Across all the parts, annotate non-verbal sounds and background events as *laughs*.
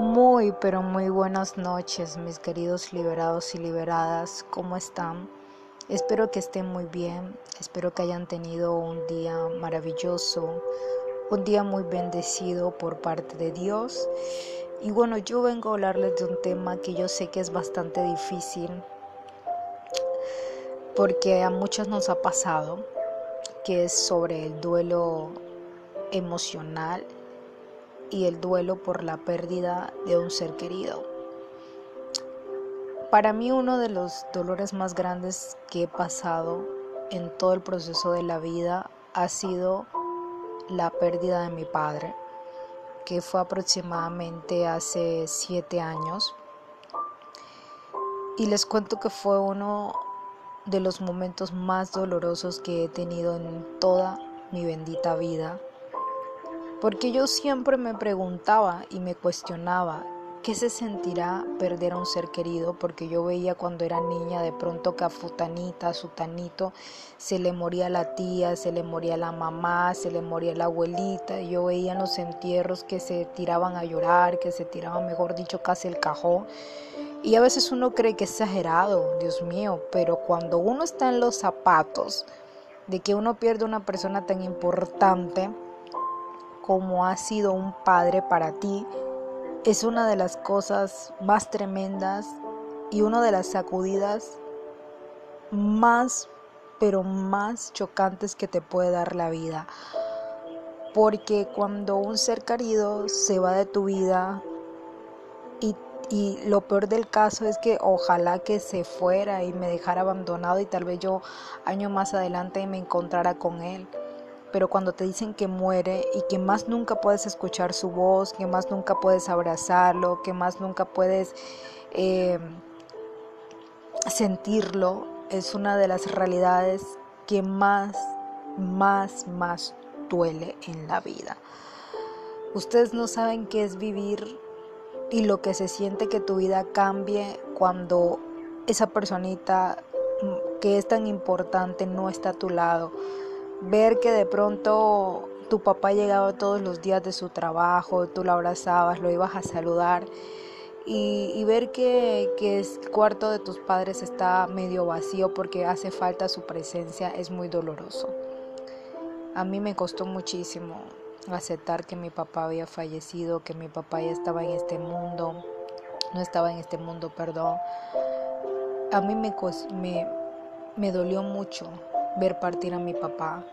Muy, pero muy buenas noches, mis queridos liberados y liberadas. ¿Cómo están? Espero que estén muy bien. Espero que hayan tenido un día maravilloso, un día muy bendecido por parte de Dios. Y bueno, yo vengo a hablarles de un tema que yo sé que es bastante difícil, porque a muchos nos ha pasado, que es sobre el duelo emocional y el duelo por la pérdida de un ser querido. Para mí uno de los dolores más grandes que he pasado en todo el proceso de la vida ha sido la pérdida de mi padre, que fue aproximadamente hace siete años. Y les cuento que fue uno de los momentos más dolorosos que he tenido en toda mi bendita vida porque yo siempre me preguntaba y me cuestionaba qué se sentirá perder a un ser querido, porque yo veía cuando era niña de pronto que a futanita, a sutanito, se le moría la tía, se le moría la mamá, se le moría la abuelita, yo veía en los entierros que se tiraban a llorar, que se tiraban, mejor dicho, casi el cajón. Y a veces uno cree que es exagerado, Dios mío, pero cuando uno está en los zapatos de que uno pierde una persona tan importante, como ha sido un padre para ti es una de las cosas más tremendas y una de las sacudidas más, pero más chocantes que te puede dar la vida. Porque cuando un ser querido se va de tu vida y, y, lo peor del caso es que ojalá que se fuera y me dejara abandonado y tal vez yo año más adelante me encontrara con él pero cuando te dicen que muere y que más nunca puedes escuchar su voz, que más nunca puedes abrazarlo, que más nunca puedes eh, sentirlo, es una de las realidades que más, más, más duele en la vida. Ustedes no saben qué es vivir y lo que se siente que tu vida cambie cuando esa personita que es tan importante no está a tu lado ver que de pronto tu papá llegaba todos los días de su trabajo, tú lo abrazabas, lo ibas a saludar y, ver que, que, el cuarto de tus padres está medio vacío porque hace falta su presencia es muy doloroso. A mí me costó muchísimo aceptar que mi papá había fallecido, que mi papá ya estaba en este mundo, no estaba en este mundo, perdón. A mí me, me, me dolió mucho ver partir a mi papá.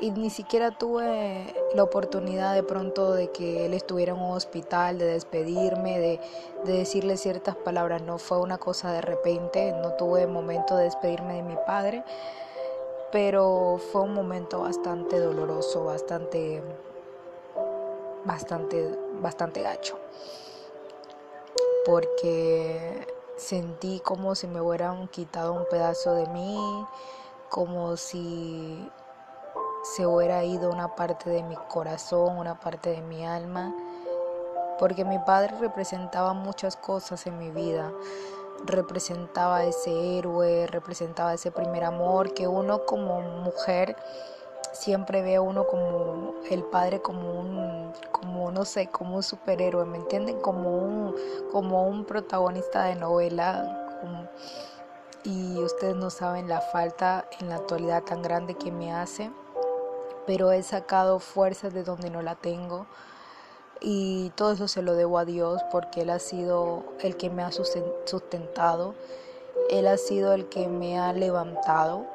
Y ni siquiera tuve la oportunidad de pronto de que él estuviera en un hospital, de despedirme, de, decirle ciertas palabras. No fue una cosa de repente, no tuve momento de despedirme de mi padre, pero fue un momento bastante doloroso, bastante, bastante, bastante gacho. Porque sentí como si me hubieran quitado un pedazo de mí como si se hubiera ido una parte de mi corazón, una parte de mi alma, porque mi padre representaba muchas cosas en mi vida. Representaba ese héroe, representaba ese primer amor que uno como mujer siempre ve a uno como el padre como un como no sé como un superhéroe me entienden como un como un protagonista de novela y ustedes no saben la falta en la actualidad tan grande que me hace, pero he sacado fuerzas de donde no la tengo y todo eso se lo debo a Dios porque Él ha sido el que me ha sustentado, Él ha sido el que me ha levantado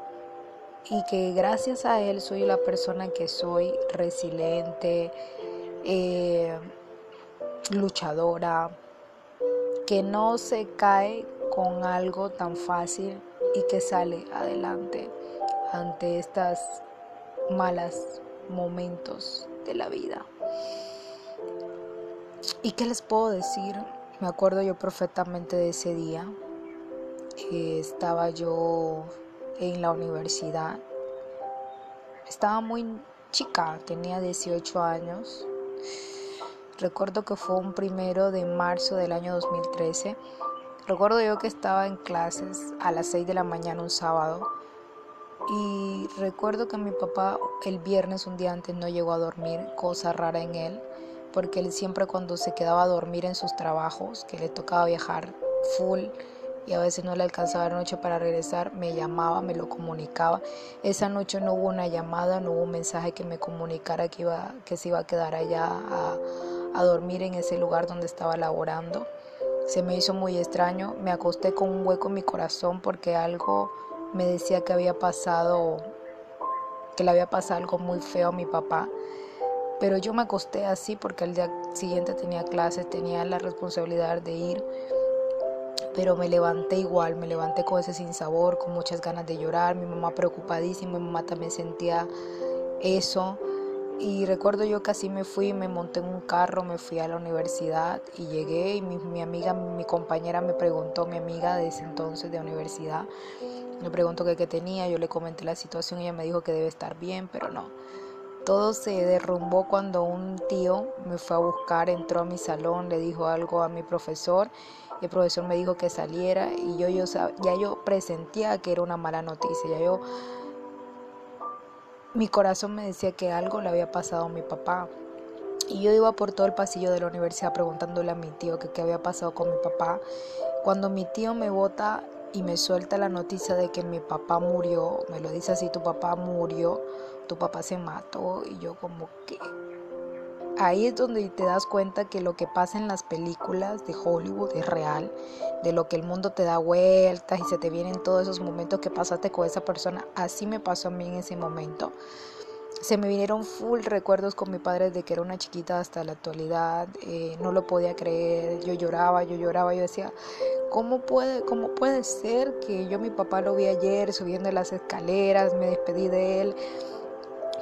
y que gracias a Él soy la persona que soy, resiliente, eh, luchadora, que no se cae con algo tan fácil y que sale adelante ante estas malas momentos de la vida. ¿Y qué les puedo decir? Me acuerdo yo perfectamente de ese día. estaba yo en la universidad. Estaba muy chica, tenía 18 años. Recuerdo que fue un primero de marzo del año 2013 Recuerdo yo que estaba en clases a las 6 de la mañana un sábado y recuerdo que mi papá el viernes un día antes no llegó a dormir, cosa rara en él, porque él siempre cuando se quedaba a dormir en sus trabajos, que le tocaba viajar full y a veces no le alcanzaba la noche para regresar, me llamaba, me lo comunicaba. Esa noche no hubo una llamada, no hubo un mensaje que me comunicara que, iba, que se iba a quedar allá a, a dormir en ese lugar donde estaba laborando. Se me hizo muy extraño, me acosté con un hueco en mi corazón porque algo me decía que había pasado, que le había pasado algo muy feo a mi papá. Pero yo me acosté así porque al día siguiente tenía clases, tenía la responsabilidad de ir. Pero me levanté igual, me levanté con ese sinsabor, con muchas ganas de llorar, mi mamá preocupadísima, mi mamá también sentía eso. Y recuerdo yo que así me fui, me monté en un carro, me fui a la universidad y llegué y mi, mi amiga, mi compañera me preguntó, mi amiga de entonces de universidad, me preguntó qué, tenía, yo le comenté la situación y ella me dijo que debe estar bien, pero no. Todo se derrumbó cuando un tío me fue a buscar, entró a mi salón, le dijo algo a mi profesor, el profesor me dijo que saliera y yo, yo ya yo presentía que era una mala noticia, ya yo mi corazón me decía que algo le había pasado a mi papá. Y yo iba por todo el pasillo de la universidad preguntándole a mi tío qué había pasado con mi papá. Cuando mi tío me bota y me suelta la noticia de que mi papá murió, me lo dice así, tu papá murió, tu papá se mató y yo como que ahí es donde te das cuenta que lo que pasa en las películas de Hollywood es real, de lo que el mundo te da vueltas y se te vienen todos esos momentos que pasaste con esa persona. Así me pasó a mí en ese momento. Se me vinieron full recuerdos con mi padre de que era una chiquita hasta la actualidad, eh, no lo podía creer, yo lloraba, yo lloraba, yo decía, ¿cómo puede, ¿cómo puede ser que yo mi papá lo vi ayer subiendo las escaleras, me despedí de él?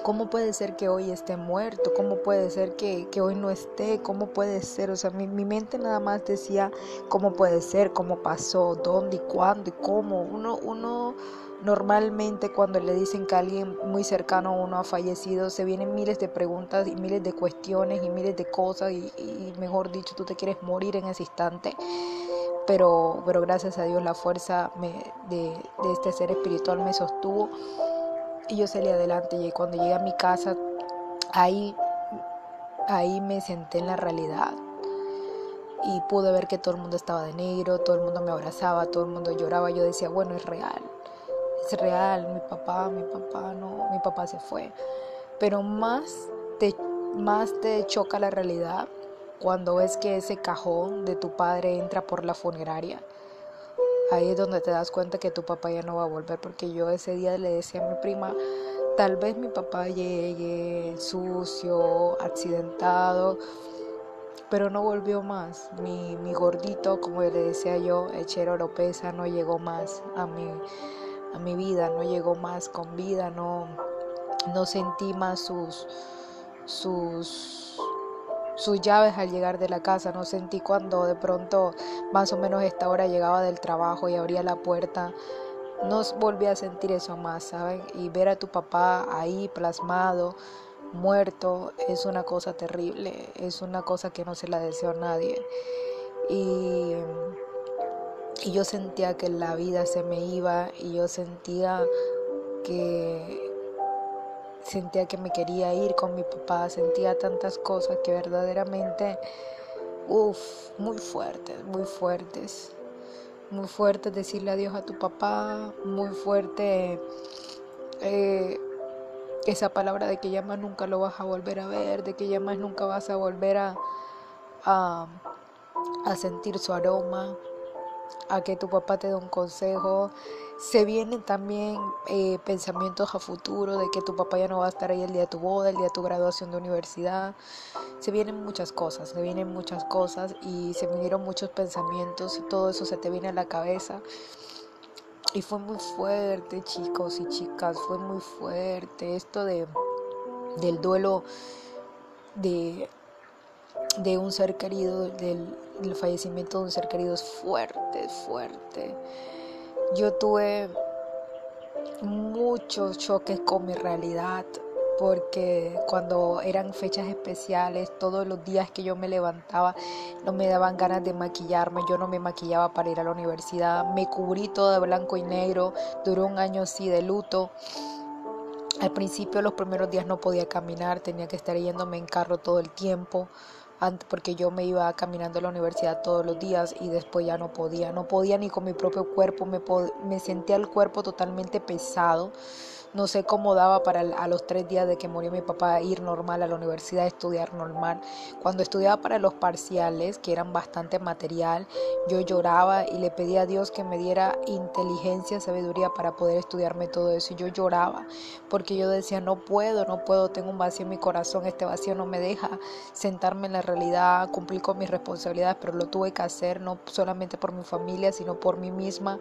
¿Cómo puede ser que hoy esté muerto? ¿Cómo puede ser que, hoy no esté? ¿Cómo puede ser? O sea, mi, mi, mente nada más decía cómo puede ser, cómo pasó, dónde y cuándo y cómo. Uno, uno normalmente cuando le dicen que alguien muy cercano a uno ha fallecido, se vienen miles de preguntas y miles de cuestiones y miles de cosas y, mejor dicho, tú te quieres morir en ese instante. Pero, pero gracias a Dios la fuerza de, de este ser espiritual me sostuvo y yo salí adelante y cuando llegué a mi casa, ahí, ahí me senté en la realidad y pude ver que todo el mundo estaba de negro, todo el mundo me abrazaba, todo el mundo lloraba. Yo decía, bueno, es real, es real, mi papá, mi papá, no, mi papá se fue. Pero más te, más te choca la realidad cuando ves que ese cajón de tu padre entra por la funeraria Ahí es donde te das cuenta que tu papá ya no va a volver, porque yo ese día le decía a mi prima, tal vez mi papá llegue sucio, accidentado, pero no volvió más. Mi, gordito, como le decía yo, Echero Oropesa, no llegó más a mi, a mi vida, no llegó más con vida, no, no sentí más sus, sus sus llaves al llegar de la casa. No sentí cuando de pronto más o menos esta hora llegaba del trabajo y abría la puerta. No volví a sentir eso más, ¿saben? Y ver a tu papá ahí plasmado, muerto, es una cosa terrible, es una cosa que no se la deseo a nadie. Y, y yo sentía que la vida se me iba y yo sentía que sentía que me quería ir con mi papá, sentía tantas cosas que verdaderamente, uff, muy fuertes, muy fuertes. Muy fuerte decirle adiós a tu papá, muy fuerte eh, esa palabra de que ya más nunca lo vas a volver a ver, de que ya más nunca vas a volver a, a, a sentir su aroma, a que tu papá te dé un consejo, se vienen también eh, pensamientos a futuro de que tu papá ya no va a estar ahí el día de tu boda, el día de tu graduación de universidad. Se vienen muchas cosas, se vienen muchas cosas y se vinieron muchos pensamientos todo eso se te viene a la cabeza. Y fue muy fuerte, chicos y chicas, fue muy fuerte esto de del duelo de, de un ser querido, del fallecimiento de un ser querido es fuerte, fuerte. Yo tuve muchos choques con mi realidad porque cuando eran fechas especiales, todos los días que yo me levantaba, no me daban ganas de maquillarme, yo no me maquillaba para ir a la universidad, me cubrí todo de blanco y negro, duró un año así de luto. Al principio, los primeros días no podía caminar, tenía que estar yéndome en carro todo el tiempo porque yo me iba caminando a la universidad todos los días y después ya no podía, no podía ni con mi propio cuerpo, me, me sentía el cuerpo totalmente pesado no sé cómo daba para a los tres días de que murió mi papá ir normal a la universidad, estudiar normal. Cuando estudiaba para los parciales, que eran bastante material, yo lloraba y le pedía a Dios que me diera inteligencia, sabiduría para poder estudiarme todo eso. Y yo lloraba porque yo decía, no puedo, no puedo, tengo un vacío en mi corazón, este vacío no me deja sentarme en la realidad, cumplir con mis responsabilidades, pero lo tuve que hacer no solamente por mi familia, sino por mí misma.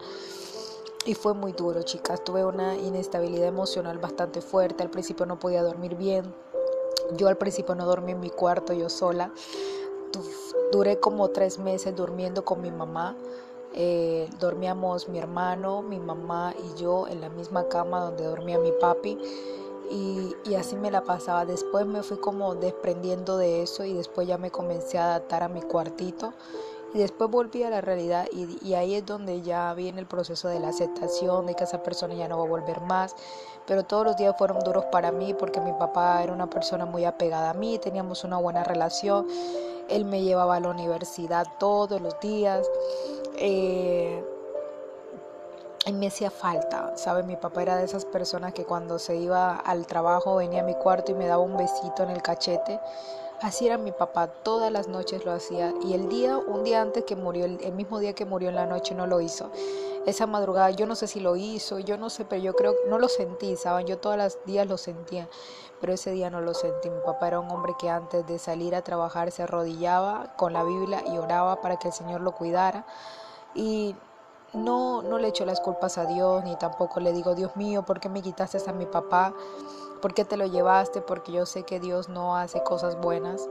Y fue muy duro, chicas. Tuve una inestabilidad emocional bastante fuerte. Al principio no podía dormir bien. Yo al principio no dormí en mi cuarto, yo sola. Duré como tres meses durmiendo con mi mamá. Eh, dormíamos mi hermano, mi mamá y yo en la misma cama donde dormía mi papi. Y, y, así me la pasaba. Después me fui como desprendiendo de eso y después ya me comencé a adaptar a mi cuartito y después volví a la realidad y, ahí es donde ya viene el proceso de la aceptación, de que esa persona ya no va a volver más. Pero todos los días fueron duros para mí porque mi papá era una persona muy apegada a mí, teníamos una buena relación. Él me llevaba a la universidad todos los días. Eh, y me hacía falta, ¿sabe? Mi papá era de esas personas que cuando se iba al trabajo venía a mi cuarto y me daba un besito en el cachete Así era mi papá, todas las noches lo hacía y el día, un día antes que murió, el, mismo día que murió en la noche no lo hizo. Esa madrugada yo no sé si lo hizo, yo no sé, pero yo creo no lo sentí, ¿saben? Yo todos los días lo sentía, pero ese día no lo sentí. Mi papá era un hombre que antes de salir a trabajar se arrodillaba con la Biblia y oraba para que el Señor lo cuidara y no, no le echo las culpas a Dios, ni tampoco le digo, Dios mío, ¿por qué me quitaste a mi papá? ¿Por qué te lo llevaste? Porque yo sé que Dios no hace cosas buenas.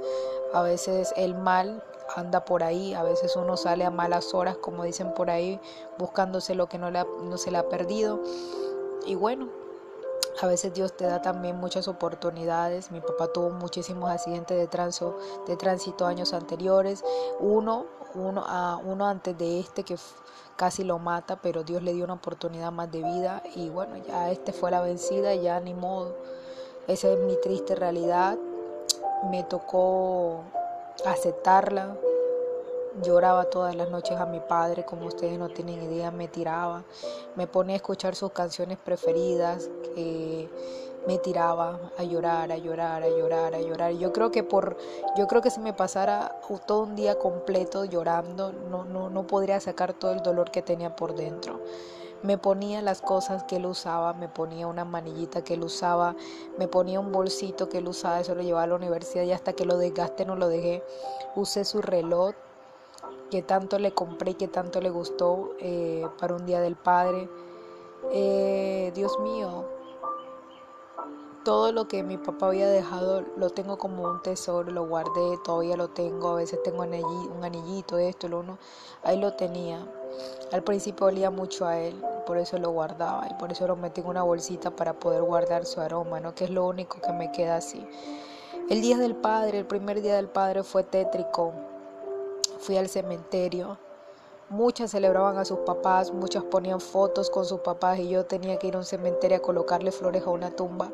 A veces el mal anda por ahí, a veces uno sale a malas horas, como dicen por ahí, buscándose lo que no, no se le ha perdido. Y bueno, a veces Dios te da también muchas oportunidades. Mi papá tuvo muchísimos accidentes de, tránsito, de tránsito años anteriores. Uno, uno, a, uno antes de este que casi lo mata, pero Dios le dio una oportunidad más de vida. Y bueno, ya este fue la vencida, ya ni modo. Esa es mi triste realidad. Me tocó aceptarla. Lloraba todas las noches a mi padre, como ustedes no tienen idea, me tiraba. Me ponía a escuchar sus canciones preferidas, que me tiraba a llorar, a llorar, a llorar, a llorar. Yo creo que por, yo creo que si me pasara todo un día completo llorando, no, no, no podría sacar todo el dolor que tenía por dentro me ponía las cosas que él usaba, me ponía una manillita que él usaba, me ponía un bolsito que él usaba, eso lo llevaba a la universidad y hasta que lo desgaste no lo dejé. Usé su reloj que tanto le compré y que tanto le gustó eh, para un día del padre. Eh, Dios mío, todo lo que mi papá había dejado lo tengo como un tesoro, lo guardé, todavía lo tengo, a veces tengo un anillito, esto, lo uno, ahí lo tenía. Al principio olía mucho a él, por eso lo guardaba y por eso lo metí en una bolsita para poder guardar su aroma, ¿no? que es lo único que me queda así. El día del padre, el primer día del padre fue tétrico. Fui al cementerio. Muchas celebraban a sus papás, muchas ponían fotos con sus papás y yo tenía que ir a un cementerio a colocarle flores a una tumba.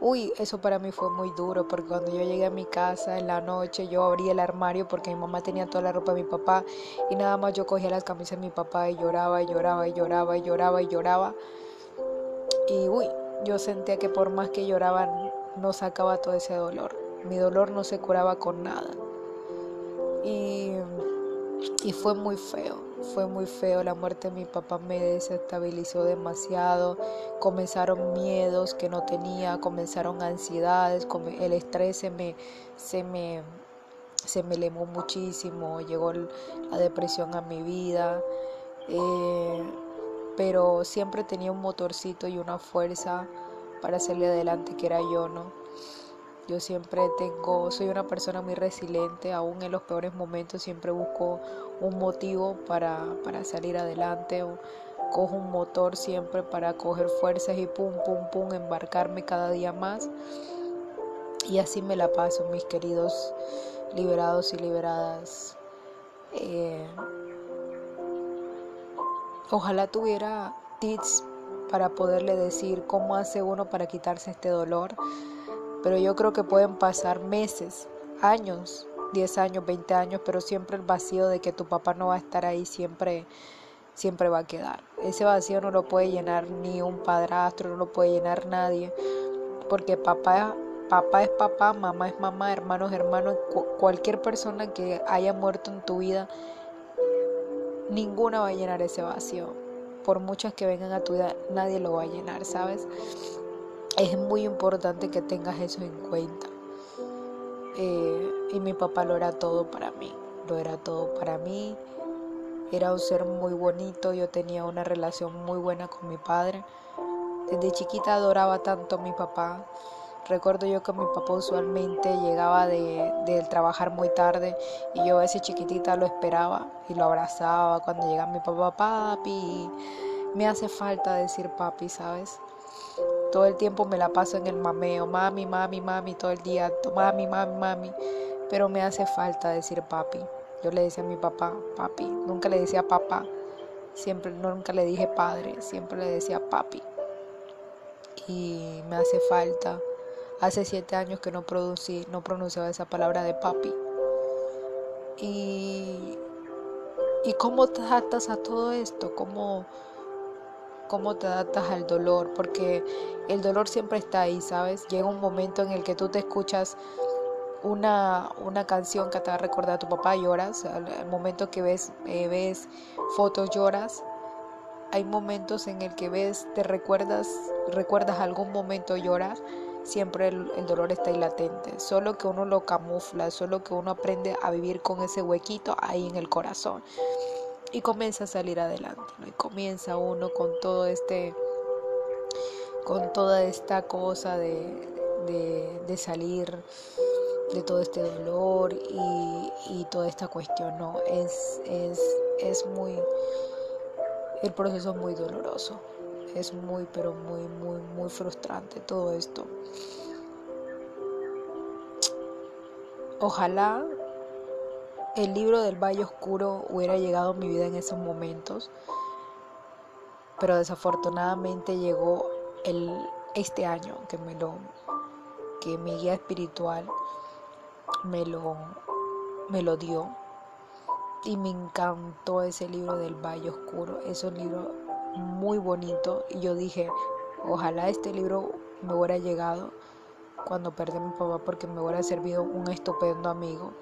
Uy, eso para mí fue muy duro porque cuando yo llegué a mi casa en la noche yo abrí el armario porque mi mamá tenía toda la ropa de mi papá y nada más yo cogía las camisas de mi papá y lloraba y lloraba y lloraba y lloraba y lloraba. Y uy, yo sentía que por más que lloraba no sacaba todo ese dolor. Mi dolor no se curaba con nada. Y, y fue muy feo fue muy feo, la muerte de mi papá me desestabilizó demasiado, comenzaron miedos que no tenía, comenzaron ansiedades, el estrés se me, se me, se me lemó muchísimo, llegó la depresión a mi vida, eh, pero siempre tenía un motorcito y una fuerza para salir adelante que era yo, ¿no? Yo siempre tengo, soy una persona muy resiliente, aún en los peores momentos siempre busco un motivo para, para salir adelante. O cojo un motor siempre para coger fuerzas y pum, pum, pum, embarcarme cada día más. Y así me la paso, mis queridos liberados y liberadas. Eh, ojalá tuviera tips para poderle decir cómo hace uno para quitarse este dolor pero yo creo que pueden pasar meses años, 10 años, 20 años, pero siempre el vacío de que tu papá no va a estar ahí siempre siempre va a quedar. Ese vacío no lo puede llenar ni un padrastro, no lo puede llenar nadie, porque papá papá es papá, mamá es mamá, hermanos hermanos, cualquier persona que haya muerto en tu vida ninguna va a llenar ese vacío. Por muchas que vengan a tu vida, nadie lo va a llenar, ¿sabes? Es muy importante que tengas eso en cuenta. Eh, y mi papá lo era todo para mí, lo era todo para mí. Era un ser muy bonito, yo tenía una relación muy buena con mi padre. Desde chiquita adoraba tanto a mi papá. Recuerdo yo que mi papá usualmente llegaba de, trabajar muy tarde y yo ese chiquitita lo esperaba y lo abrazaba cuando llegaba mi papá, papi. Me hace falta decir papi, ¿sabes? Todo el tiempo me la paso en el mameo, mami, mami, mami, todo el día, mami, mami, mami. Pero me hace falta decir papi. Yo le decía a mi papá, papi. Nunca le decía papá. Siempre, nunca le dije padre. Siempre le decía papi. Y me hace falta Hace siete años que no, producí, no pronunciaba esa palabra de papi. Y, y cómo te adaptas a todo esto, cómo, cómo te adaptas al dolor, porque el dolor siempre está ahí, ¿sabes? Llega un momento en el que tú te escuchas una, una canción que te va a recordar a tu papá, lloras, al, momento que ves, eh, ves fotos, lloras. Hay momentos en el que ves, te recuerdas, recuerdas algún momento, lloras siempre el, dolor está ahí latente, solo que uno lo camufla, solo que uno aprende a vivir con ese huequito ahí en el corazón. Y comienza a salir adelante, y comienza uno con todo este, con toda esta cosa de, salir de todo este dolor y, toda esta cuestión, ¿no? Es, es, es muy, el proceso es muy doloroso es muy, pero muy, muy, muy frustrante todo esto. Ojalá el libro del Valle Oscuro hubiera llegado a mi vida en esos momentos, pero desafortunadamente llegó el, este año que me lo que mi guía espiritual me lo me lo dio. Y me encantó ese libro del Valle Oscuro, es un libro muy bonito. Y yo dije, ojalá este libro me hubiera llegado cuando perdí a mi papá porque me hubiera servido un estupendo amigo.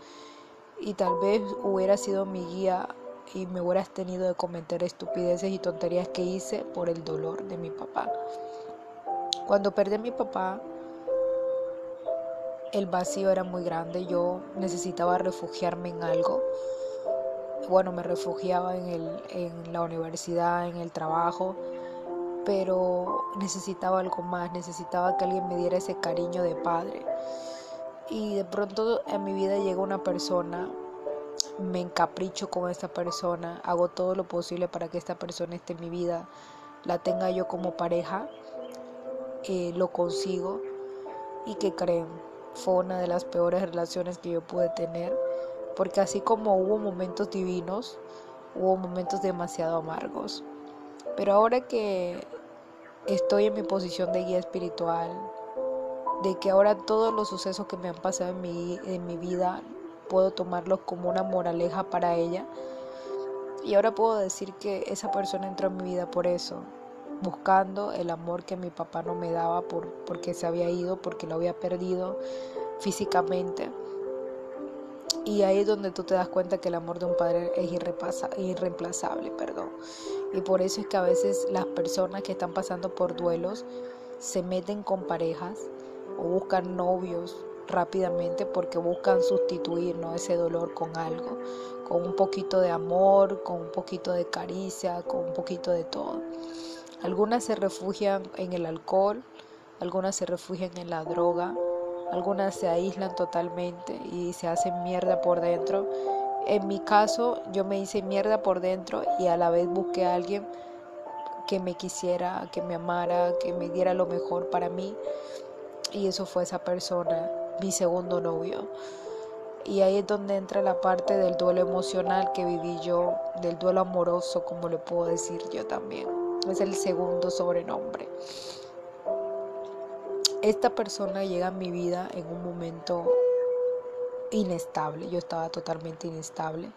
Y tal vez hubiera sido mi guía y me hubieras tenido de cometer estupideces y tonterías que hice por el dolor de mi papá. Cuando perdí a mi papá, el vacío era muy grande, yo necesitaba refugiarme en algo. Bueno, me refugiaba en, el, en la universidad, en el trabajo, pero necesitaba algo más, necesitaba que alguien me diera ese cariño de padre. Y de pronto en mi vida llega una persona, me encapricho con esta persona, hago todo lo posible para que esta persona esté en mi vida, la tenga yo como pareja, eh, lo consigo. Y que creen, fue una de las peores relaciones que yo pude tener porque así como hubo momentos divinos, hubo momentos demasiado amargos. Pero ahora que estoy en mi posición de guía espiritual, de que ahora todos los sucesos que me han pasado en mi, en mi vida puedo tomarlos como una moraleja para ella. Y ahora puedo decir que esa persona entró en mi vida por eso, buscando el amor que mi papá no me daba por, porque se había ido, porque lo había perdido físicamente. Y ahí es donde tú te das cuenta que el amor de un padre es irreemplazable, perdón. Y por eso es que a veces las personas que están pasando por duelos se meten con parejas o buscan novios rápidamente porque buscan sustituir ¿no? ese dolor con algo, con un poquito de amor, con un poquito de caricia, con un poquito de todo. Algunas se refugian en el alcohol, algunas se refugian en la droga, algunas se aíslan totalmente y se hacen mierda por dentro. En mi caso, yo me hice mierda por dentro y a la vez busqué a alguien que me quisiera, que me amara, que me diera lo mejor para mí. Y eso fue esa persona, mi segundo novio. Y ahí es donde entra la parte del duelo emocional que viví yo, del duelo amoroso, como le puedo decir yo también. Es el segundo sobrenombre esta persona llega a mi vida en un momento inestable, yo estaba totalmente inestable.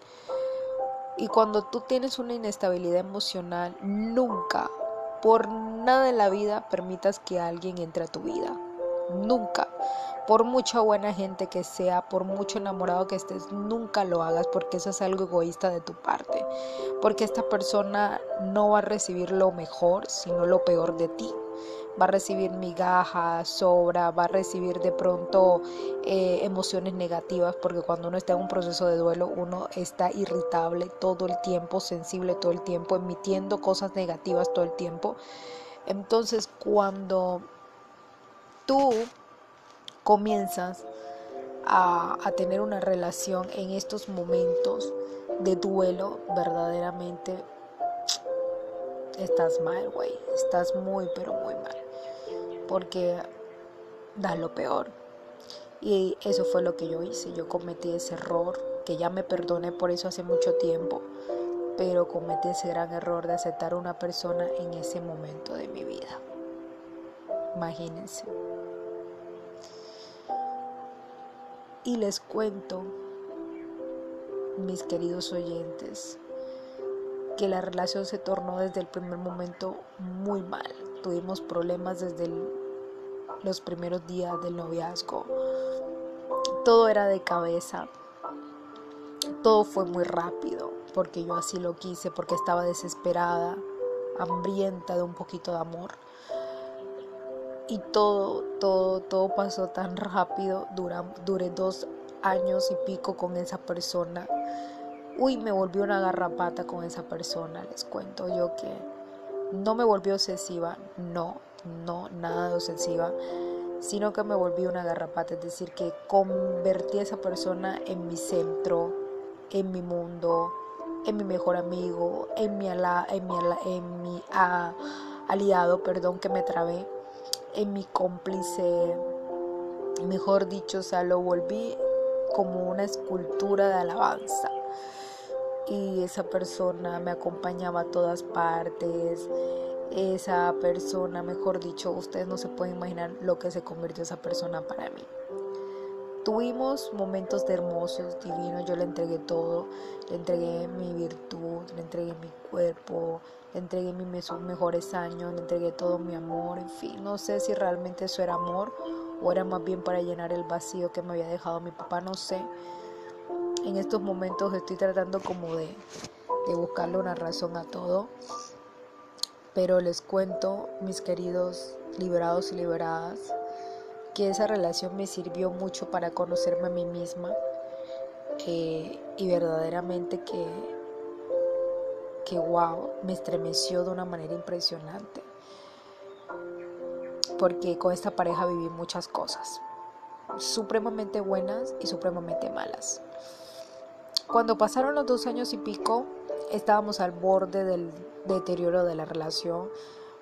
Y cuando tú tienes una inestabilidad emocional, nunca, por nada en la vida, permitas que alguien entre a tu vida. Nunca. Por mucha buena gente que sea, por mucho enamorado que estés, nunca lo hagas porque eso es algo egoísta de tu parte. Porque esta persona no va a recibir lo mejor, sino lo peor de ti va a recibir migajas, sobra, va a recibir de pronto eh, emociones negativas, porque cuando uno está en un proceso de duelo, uno está irritable todo el tiempo, sensible todo el tiempo, emitiendo cosas negativas todo el tiempo. Entonces, cuando tú comienzas a, tener una relación en estos momentos de duelo, verdaderamente estás mal, güey. Estás muy, pero muy mal porque da lo peor. Y eso fue lo que yo hice. Yo cometí ese error, que ya me perdoné por eso hace mucho tiempo, pero cometí ese gran error de aceptar a una persona en ese momento de mi vida. Imagínense. Y les cuento, mis queridos oyentes, que la relación se tornó desde el primer momento muy mal. Tuvimos problemas desde los primeros días del noviazgo. Todo era de cabeza. Todo fue muy rápido, porque yo así lo quise, porque estaba desesperada, hambrienta de un poquito de amor. Y todo, todo, todo pasó tan rápido. duré dos años y pico con esa persona uy, me volvió una garrapata con esa persona, les cuento yo que no me volvió obsesiva, no, no, nada de obsesiva, sino que me volvió una garrapata, es decir, que convertí a esa persona en mi centro, en mi mundo, en mi mejor amigo, en mi, ala, en mi aliado, perdón que me trabé, en mi cómplice, mejor dicho, o sea, lo volví como una escultura de alabanza y esa persona me acompañaba a todas partes. Esa persona, mejor dicho, ustedes no se pueden imaginar lo que se convirtió esa persona para mí. Tuvimos momentos de hermosos, divinos, yo le entregué todo, le entregué mi virtud, le entregué mi cuerpo, le entregué mis mejores años, le entregué todo mi amor, en fin, no sé si realmente eso era amor o era más bien para llenar el vacío que me había dejado mi papá, no sé, en estos momentos estoy tratando como de, buscarle una razón a todo. Pero les cuento, mis queridos liberados y liberadas, que esa relación me sirvió mucho para conocerme a mí misma y verdaderamente que, que, wow, me estremeció de una manera impresionante. Porque con esta pareja viví muchas cosas, supremamente buenas y supremamente malas. Cuando pasaron los dos años y pico, estábamos al borde del deterioro de la relación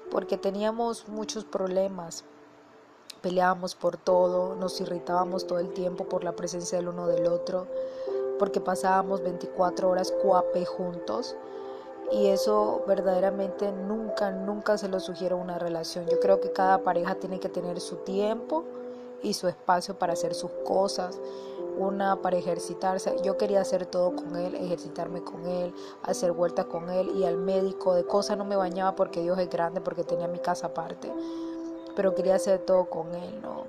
porque teníamos muchos problemas. Peleábamos por todo, nos irritábamos todo el tiempo por la presencia del uno del otro, porque pasábamos 24 horas cuape juntos. Y eso verdaderamente nunca, nunca se lo sugiero una relación. Yo creo que cada pareja tiene que tener su tiempo y su espacio para hacer sus cosas una para ejercitarse. Yo quería hacer todo con él, ejercitarme con él, hacer vueltas con él y al médico. De cosas no me bañaba porque Dios es grande, porque tenía mi casa aparte. Pero quería hacer todo con él, ¿no?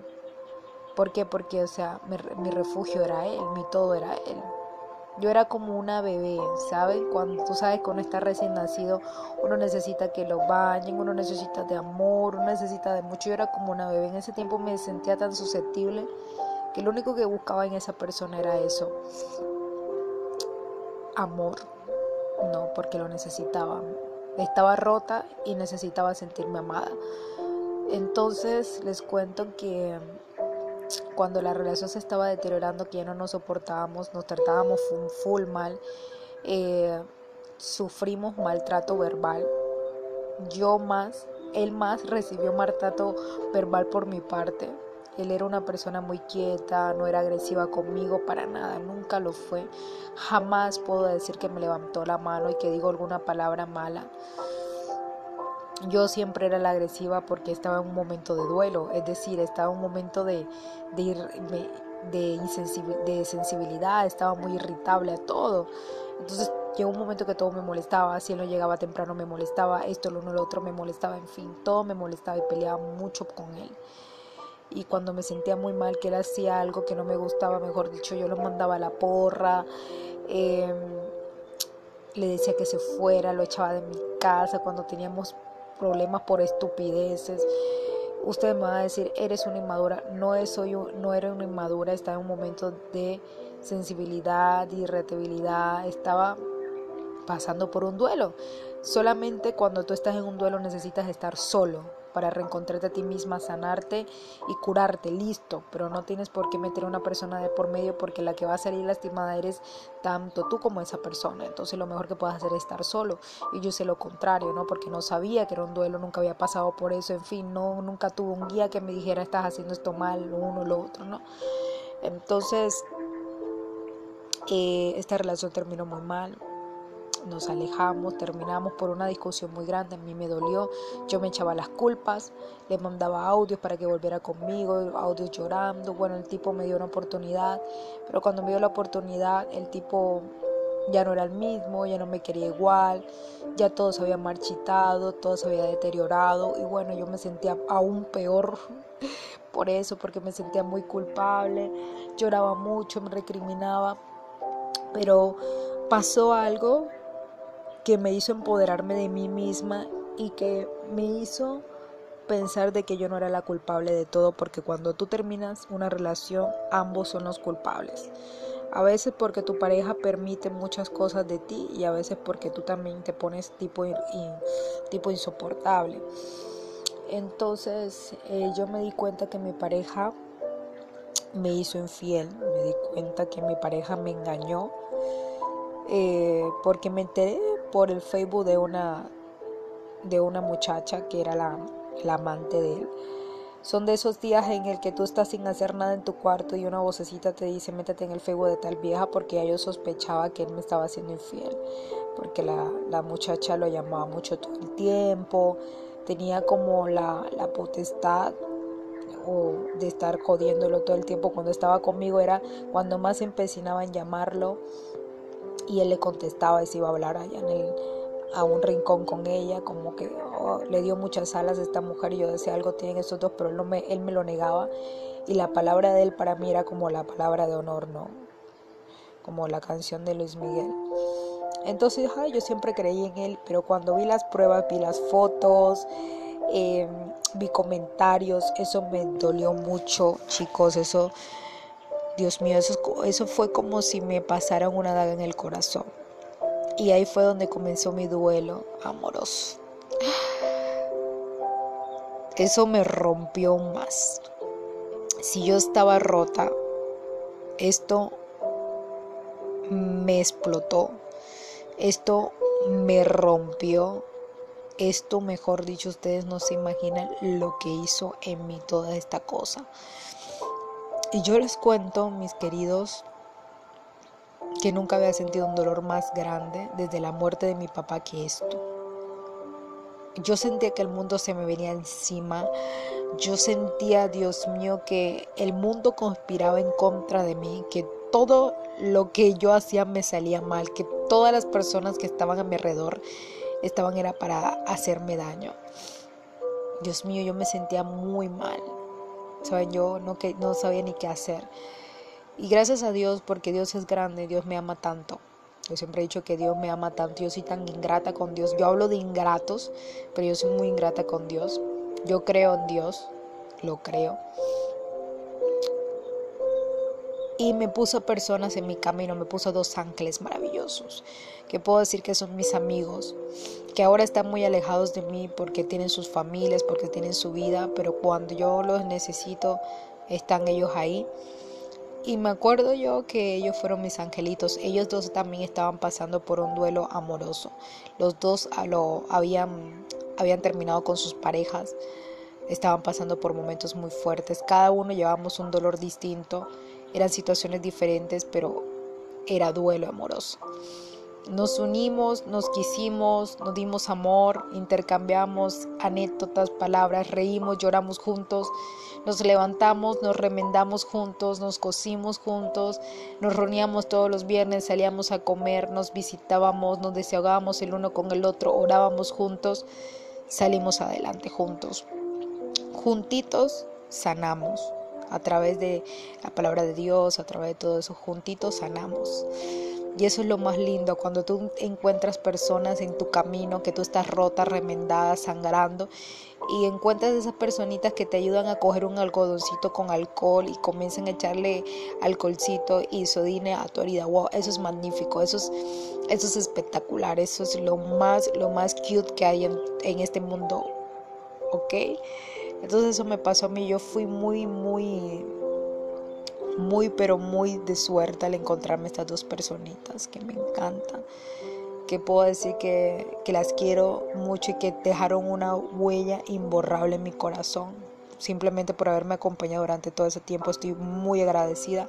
¿Por qué? Porque, o sea, mi refugio era él, mi todo era él. Yo era como una bebé, ¿sabes? Cuando tú sabes uno está recién nacido, uno necesita que lo bañen, uno necesita de amor, uno necesita de mucho. Yo era como una bebé. En ese tiempo me sentía tan susceptible que lo único que buscaba en esa persona era eso, amor, no, porque lo necesitaba. Estaba rota y necesitaba sentirme amada. Entonces les cuento que cuando la relación se estaba deteriorando, que ya no nos soportábamos, nos tratábamos full, mal, eh, sufrimos maltrato verbal. Yo más, él más recibió maltrato verbal por mi parte él era una persona muy quieta, no era agresiva conmigo para nada, nunca lo fue. Jamás puedo decir que me levantó la mano y que digo alguna palabra mala. Yo siempre era la agresiva porque estaba en un momento de duelo, es decir, estaba en un momento de, de de, de sensibilidad, estaba muy irritable a todo. Entonces llegó un momento que todo me molestaba, si él no llegaba temprano me molestaba, esto, lo uno, lo otro me molestaba, en fin, todo me molestaba y peleaba mucho con él. Y cuando me sentía muy mal, que él hacía algo que no me gustaba, mejor dicho, yo lo mandaba a la porra, em, le decía que se fuera, lo echaba de mi casa cuando teníamos problemas por estupideces. Usted me va a decir, eres una inmadura. No, soy, no era una inmadura, estaba en un momento de sensibilidad, irritabilidad, estaba pasando por un duelo. Solamente cuando tú estás en un duelo necesitas estar solo para reencontrarte a ti misma, sanarte y curarte, listo, pero no tienes por qué meter a una persona de por medio porque la que va a salir lastimada eres tanto tú como esa persona. Entonces lo mejor que puedes hacer es estar solo. Y yo sé lo contrario, ¿no? Porque no sabía que era un duelo, nunca había pasado por eso, en fin, no nunca tuve un guía que me dijera estás haciendo esto mal, lo uno, lo otro, ¿no? Entonces, eh, esta relación terminó muy mal, nos alejamos, terminamos por una discusión muy grande, a mí me dolió, yo me echaba las culpas, le mandaba audios para que volviera conmigo, audios llorando, bueno, el tipo me dio una oportunidad, pero cuando me dio la oportunidad, el tipo ya no era el mismo, ya no me quería igual, ya todo se había marchitado, todo se había deteriorado y bueno, yo me sentía aún peor *laughs* por eso, porque me sentía muy culpable, lloraba mucho, me recriminaba, pero pasó algo que me hizo empoderarme de mí misma y que me hizo pensar de que yo no era la culpable de todo, porque cuando tú terminas una relación, ambos son los culpables. A veces porque tu pareja permite muchas cosas de ti y a veces porque tú también te pones tipo, tipo insoportable. Entonces eh, yo me di cuenta que mi pareja me hizo infiel, me di cuenta que mi pareja me engañó, eh, porque me enteré por el Facebook de una, de una muchacha que era la, la amante de él. Son de esos días en el que tú estás sin hacer nada en tu cuarto y una vocecita te dice métete en el Facebook de tal vieja porque ya yo sospechaba que él me estaba haciendo infiel. Porque la, la muchacha lo llamaba mucho todo el tiempo, tenía como la, la potestad o de estar jodiéndolo todo el tiempo cuando estaba conmigo era cuando más se empecinaba en llamarlo y él le contestaba y se iba a hablar allá en el, a un rincón con ella, como que oh, le dio muchas alas a esta mujer y yo decía algo tienen estos dos, pero él, me, él me lo negaba y la palabra de él para mí era como la palabra de honor, ¿no? Como la canción de Luis Miguel. Entonces yo siempre creí en él, pero cuando vi las pruebas, vi las fotos, em, vi comentarios, eso me dolió mucho, chicos, eso Dios mío, eso, fue como si me pasaran una daga en el corazón. Y ahí fue donde comenzó mi duelo amoroso. *sighs* Eso me rompió más. Si yo estaba rota, esto me explotó. Esto me rompió. Esto, mejor dicho, ustedes no se imaginan lo que hizo en mí toda esta cosa. Y yo les cuento, mis queridos, que nunca había sentido un dolor más grande desde la muerte de mi papá que esto. Yo sentía que el mundo se me venía encima. Yo sentía, Dios mío, que el mundo conspiraba en contra de mí, que todo lo que yo hacía me salía mal, que todas las personas que estaban a mi alrededor estaban era para hacerme daño. Dios mío, yo me sentía muy mal. ¿Saben? Yo no, que, no sabía ni qué hacer. Y gracias a Dios, porque Dios es grande, Dios me ama tanto. Yo siempre he dicho que Dios me ama tanto, yo soy tan ingrata con Dios. Yo hablo de ingratos, pero yo soy muy ingrata con Dios. Yo creo en Dios, lo creo. Y me puso personas en mi camino, me puso dos ángeles maravillosos, que puedo decir que son mis amigos, que ahora están muy alejados de mí porque tienen sus familias, porque tienen su vida, pero cuando yo los necesito, están ellos ahí. Y me acuerdo yo que ellos fueron mis angelitos. Ellos dos también estaban pasando por un duelo amoroso. Los dos lo, habían, habían terminado con sus parejas. Estaban pasando por momentos muy fuertes. Cada uno llevábamos un dolor distinto. Eran situaciones diferentes, pero era duelo amoroso. Nos unimos, nos quisimos, nos dimos amor, intercambiamos anécdotas, palabras, reímos, lloramos juntos, Nos levantamos, nos remendamos juntos, nos cosimos juntos, nos reuníamos todos los viernes, salíamos a comer, nos visitábamos, nos desahogábamos el uno con el otro, orábamos juntos, salimos adelante juntos. Juntitos sanamos a través de la palabra de Dios, a través de todo eso, juntitos sanamos. Y eso es lo más lindo, cuando tú encuentras personas en tu camino, que tú estás rota, remendada, sangrando, y encuentras esas personitas que te ayudan a coger un algodoncito con alcohol y comienzan a echarle alcoholcito y sodine a tu herida. Wow, eso es magnífico, eso es, eso es espectacular, eso es lo más, lo más cute que hay en, en este mundo. ¿Ok? Entonces eso me pasó a mí, yo fui muy, muy muy pero muy de suerte al encontrarme estas dos personitas que me encantan, que puedo decir que, que las quiero mucho y que dejaron una huella imborrable en mi corazón, simplemente por haberme acompañado durante todo ese tiempo, estoy muy agradecida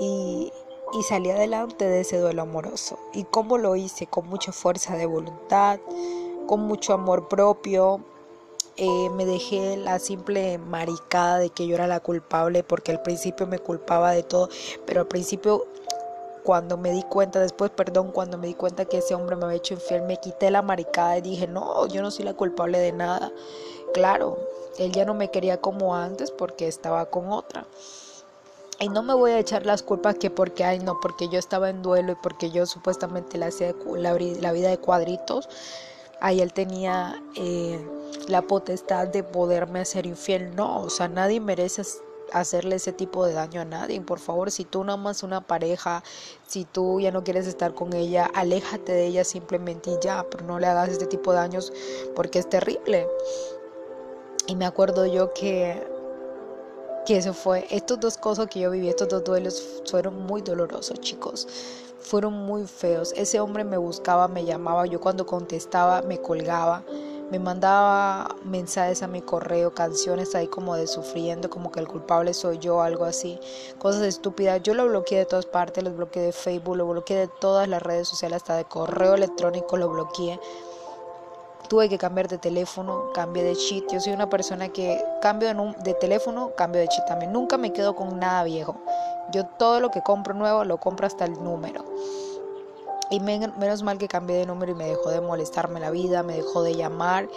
y, y salí adelante de ese duelo amoroso. ¿Y cómo lo hice? Con mucha fuerza de voluntad, con mucho amor propio, eh, me dejé la simple maricada de que yo era la culpable porque al principio me culpaba de todo, pero al principio cuando me di cuenta, después, perdón, cuando me di cuenta que ese hombre me había hecho infiel, me quité la maricada y dije, no, yo no soy la culpable de nada. Claro, él ya no me quería como antes porque estaba con otra. Y no me voy a echar las culpas que porque, ay, no, porque yo estaba en duelo y porque yo supuestamente le hacía la, la vida de cuadritos. Ahí él tenía eh, la potestad de poderme hacer infiel. No, o sea, nadie merece hacerle ese tipo de daño a nadie. Por favor, si tú no amas una pareja, si tú ya no quieres estar con ella, aléjate de ella simplemente y ya, pero no le hagas este tipo de daños porque es terrible. Y me acuerdo yo que que eso fue, estas dos cosas que yo viví, estos dos duelos fueron muy dolorosos, chicos fueron muy feos. Ese hombre me buscaba, me llamaba, yo cuando contestaba me colgaba, me mandaba mensajes a mi correo, canciones ahí como de sufriendo, como que el culpable soy yo, algo así, cosas estúpidas. Yo lo bloqueé de todas partes, lo bloqueé de Facebook, lo bloqueé de todas las redes sociales, hasta de correo electrónico lo bloqueé. Tuve que cambiar de teléfono, cambié de cheat. Yo soy una persona que cambio de, de teléfono, cambio de cheat también. Nunca me quedo con nada viejo. Yo todo lo que compro nuevo lo compro hasta el número. Y menos mal que cambié de número y me dejó de molestarme la vida, me dejó de llamar.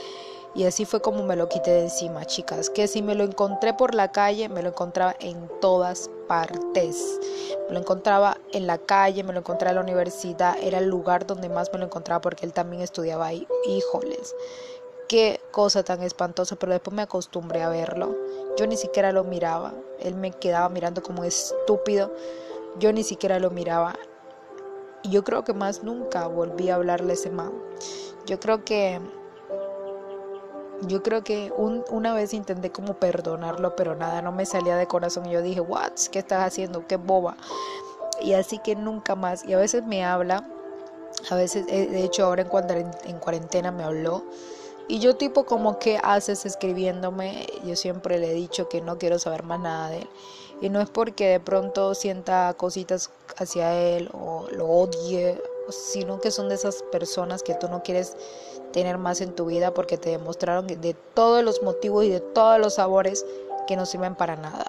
Y así fue como me lo quité de encima, chicas. Que si me lo encontré por la calle, me lo encontraba en todas partes. Me lo encontraba en la calle, me lo encontraba en la universidad. Era el lugar donde más me lo encontraba porque él también estudiaba ahí. Híjoles, qué cosa tan espantosa. Pero después me acostumbré a verlo. Yo ni siquiera lo miraba. Él me quedaba mirando como estúpido. Yo ni siquiera lo miraba. Y yo creo que más nunca volví a hablarle a ese man. Yo creo que yo creo que una vez intenté como perdonarlo, pero nada, no me salía de corazón. Y yo dije, what, ¿qué estás haciendo? Qué boba. Y así que nunca más. Y a veces me habla, a veces, eh, de hecho ahora en cuarentena me habló. Y yo tipo como, ¿qué haces escribiéndome? Yo siempre le he dicho que no quiero saber más nada de él. Y no es porque de pronto sienta cositas hacia él o lo odie, sino que son de esas personas que tú no quieres tener más en tu vida porque te demostraron de todos los motivos y de todos los sabores que no sirven para nada.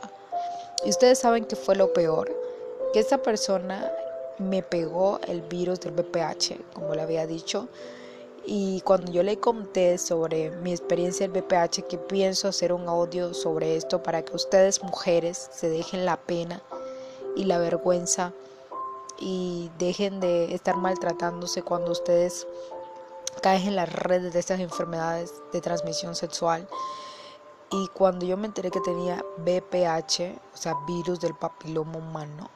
Y ustedes saben que fue lo peor, que esta persona me pegó el virus del BPH, como le había dicho. Y cuando yo le conté sobre mi experiencia del BPH, que pienso hacer un audio sobre esto para que ustedes mujeres se dejen la pena y la vergüenza y dejen de estar maltratándose cuando ustedes caes en las redes de estas enfermedades de transmisión sexual. Y cuando yo me enteré que tenía BPH, o sea, virus del papiloma humano,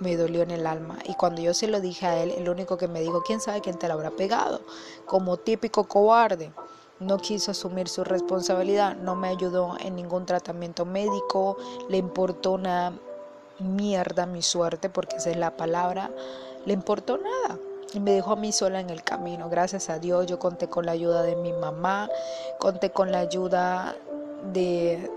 me dolió en el alma. Y cuando yo se lo dije a él, el único que me dijo, quién sabe quién te lo habrá pegado, como típico cobarde. No quiso asumir su responsabilidad, no me ayudó en ningún tratamiento médico, le importó una mierda mi suerte, porque esa es la palabra, le importó nada y me dejó a mí sola en el camino. Gracias a Dios yo conté con la ayuda de mi mamá, conté con la ayuda de,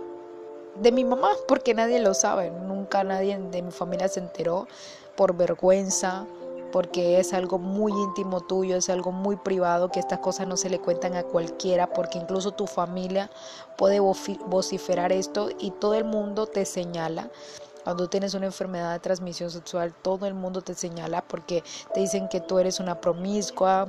de mi mamá, porque nadie lo sabe, nunca nadie de mi familia se enteró por vergüenza, porque es algo muy íntimo tuyo, es algo muy privado, que estas cosas no se le cuentan a cualquiera, porque incluso tu familia puede vociferar esto y todo el mundo te señala. Cuando tienes una enfermedad de transmisión sexual, todo el mundo te señala porque te dicen que tú eres una promiscua,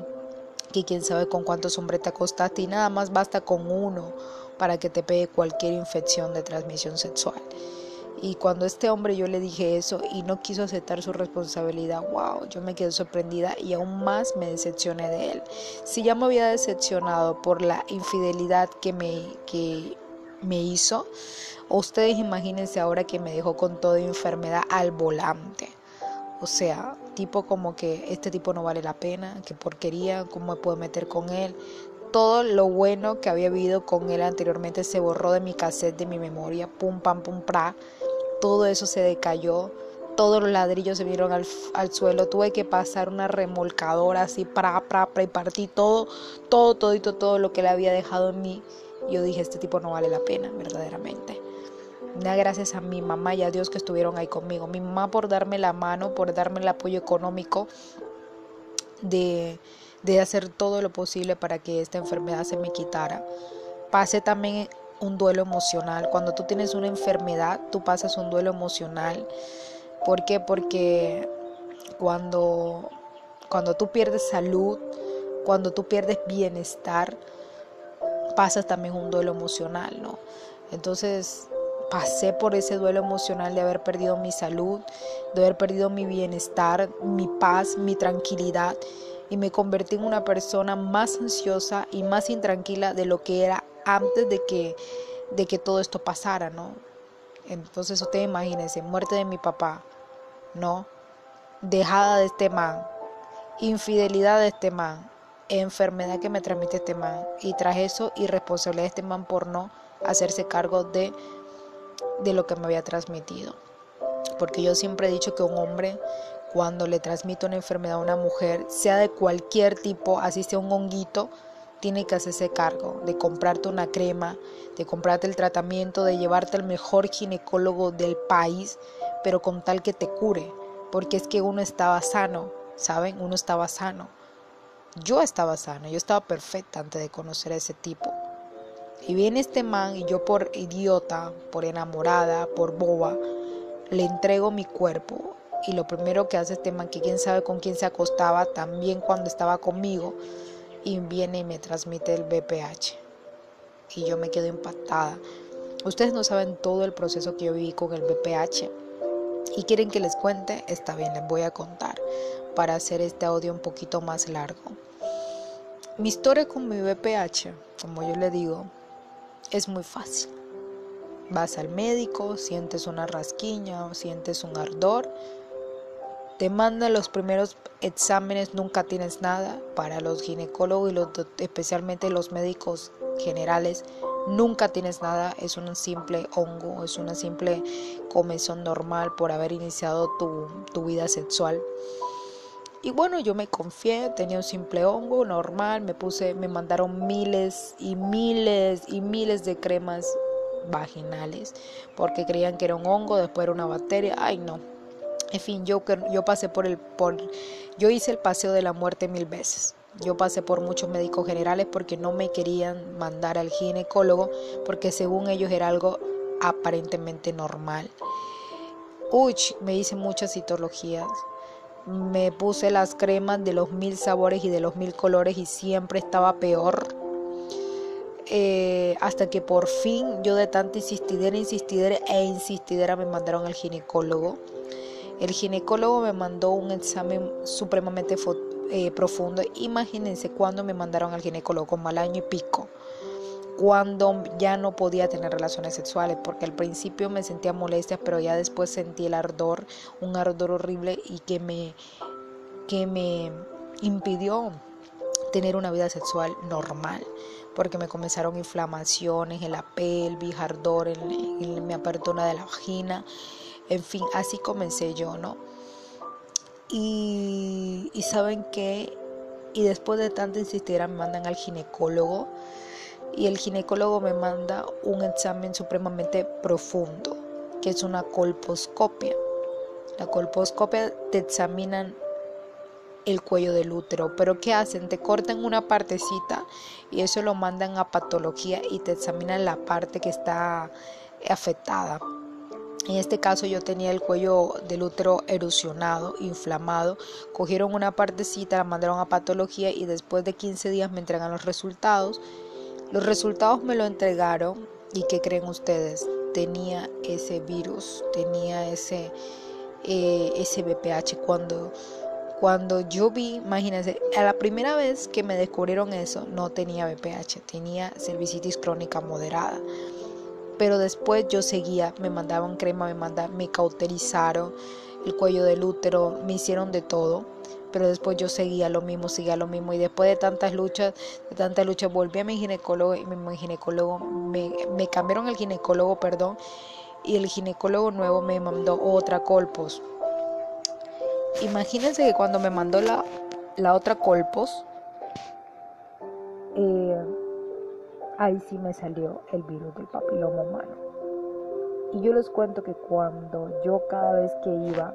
que quién sabe con cuántos hombres te acostaste y nada más basta con uno para que te pegue cualquier infección de transmisión sexual. Y cuando este hombre yo le dije eso y no quiso aceptar su responsabilidad, wow, yo me quedé sorprendida y aún más me decepcioné de él. Si ya me había decepcionado por la infidelidad que me, que me hizo, ustedes imagínense ahora que me dejó con toda enfermedad al volante. O sea, tipo como que este tipo no vale la pena, que porquería, cómo me puedo meter con él. Todo lo bueno que había vivido con él anteriormente se borró de mi cassette, de mi memoria, pum, pam, pum, pra todo eso se decayó, todos los ladrillos se vieron al, suelo, tuve que pasar una remolcadora así, para, para, y partí todo, todo, todito, todo lo que le había dejado en mí. Yo dije, este tipo no vale la pena, verdaderamente. Da gracias a mi mamá y a Dios que estuvieron ahí conmigo. Mi mamá por darme la mano, por darme el apoyo económico de, de hacer todo lo posible para que esta enfermedad se me quitara. Pasé también un duelo emocional. Cuando tú tienes una enfermedad, tú pasas un duelo emocional. ¿Por qué? Porque cuando, cuando tú pierdes salud, cuando tú pierdes bienestar, pasas también un duelo emocional, ¿no? Entonces pasé por ese duelo emocional de haber perdido mi salud, de haber perdido mi bienestar, mi paz, mi tranquilidad y me convertí en una persona más ansiosa y más intranquila de lo que era antes de que, de que todo esto pasara, ¿no? Entonces usted imagínense, muerte de mi papá, ¿no? Dejada de este man, infidelidad de este man, enfermedad que me transmite este man y tras eso irresponsabilidad de este man por no hacerse cargo de, de lo que me había transmitido. Porque yo siempre he dicho que un hombre cuando le transmite una enfermedad a una mujer, sea de cualquier tipo, así sea un honguito, tiene que hacerse cargo de comprarte una crema, de comprarte el tratamiento, de llevarte al mejor ginecólogo del país, pero con tal que te cure, porque es que uno estaba sano, ¿saben? Uno estaba sano. Yo estaba sano, yo estaba perfecta antes de conocer a ese tipo. Y viene este man y yo por idiota, por enamorada, por boba, le entrego mi cuerpo. Y lo primero que hace este man, que quién sabe con quién se acostaba, también cuando estaba conmigo, y viene y me transmite el BPH. Y yo me quedo impactada. Ustedes no saben todo el proceso que yo viví con el BPH. Y quieren que les cuente, está bien, les voy a contar para hacer este audio un poquito más largo. Mi historia con mi BPH, como yo le digo, es muy fácil. Vas al médico, sientes una rasquiña sientes un ardor, te mandan los primeros exámenes, nunca tienes nada. Para los ginecólogos y los, especialmente los médicos generales, nunca tienes nada. Es un simple hongo, es una simple comezón normal por haber iniciado tu, tu vida sexual. Y bueno, yo me confié, tenía un simple hongo normal, me puse, me mandaron miles y miles y miles de cremas vaginales porque creían que era un hongo, después era una bacteria. Ay, no, en fin, yo, yo pasé por el, por, yo hice el paseo de la muerte mil veces. Yo pasé por muchos médicos generales porque no me querían mandar al ginecólogo porque según ellos era algo aparentemente normal. Uy, me hice muchas citologías. Me puse las cremas de los mil sabores y de los mil colores y siempre estaba peor. Eh, hasta que por fin yo de tanta insistidera, insistidera e insistidera me mandaron al ginecólogo. El ginecólogo me mandó un examen supremamente eh, profundo. Imagínense cuando me mandaron al ginecólogo, como al año y pico, cuando ya no podía tener relaciones sexuales, porque al principio me sentía molestia, pero ya después sentí el ardor, un ardor horrible y que me, que me impidió tener una vida sexual normal porque me comenzaron inflamaciones en la pelvis, ardor en, en mi apertura de la vagina en fin, así comencé yo, ¿no? Y, saben qué, y después de tanto insistir me mandan al ginecólogo y el ginecólogo me manda un examen supremamente profundo, que es una colposcopia. La colposcopia te examinan el cuello del útero. Pero ¿qué hacen? Te cortan una partecita y eso lo mandan a patología y te examinan la parte que está afectada. En este caso yo tenía el cuello del útero erosionado, inflamado. Cogieron una partecita, la mandaron a patología y después de 15 días me entregan los resultados. Los resultados me lo entregaron y ¿qué creen ustedes? Tenía ese virus, tenía ese, eh, BPH cuando cuando yo vi, imagínense, a la primera vez que me descubrieron eso, no tenía BPH, tenía cervicitis crónica moderada. Pero después yo seguía, me mandaban crema, me mandaban, me cauterizaron el cuello del útero, me hicieron de todo. Pero después yo seguía lo mismo, seguía lo mismo. Y después de tantas luchas, de tantas luchas, volví a mi ginecólogo y mi ginecólogo me, me cambiaron el ginecólogo, perdón. Y el ginecólogo nuevo me mandó otra colpos Imagínense que cuando me mandó la, la otra colpos, eh, ahí sí me salió el virus del papiloma humano. Y yo les cuento que cuando yo cada vez que iba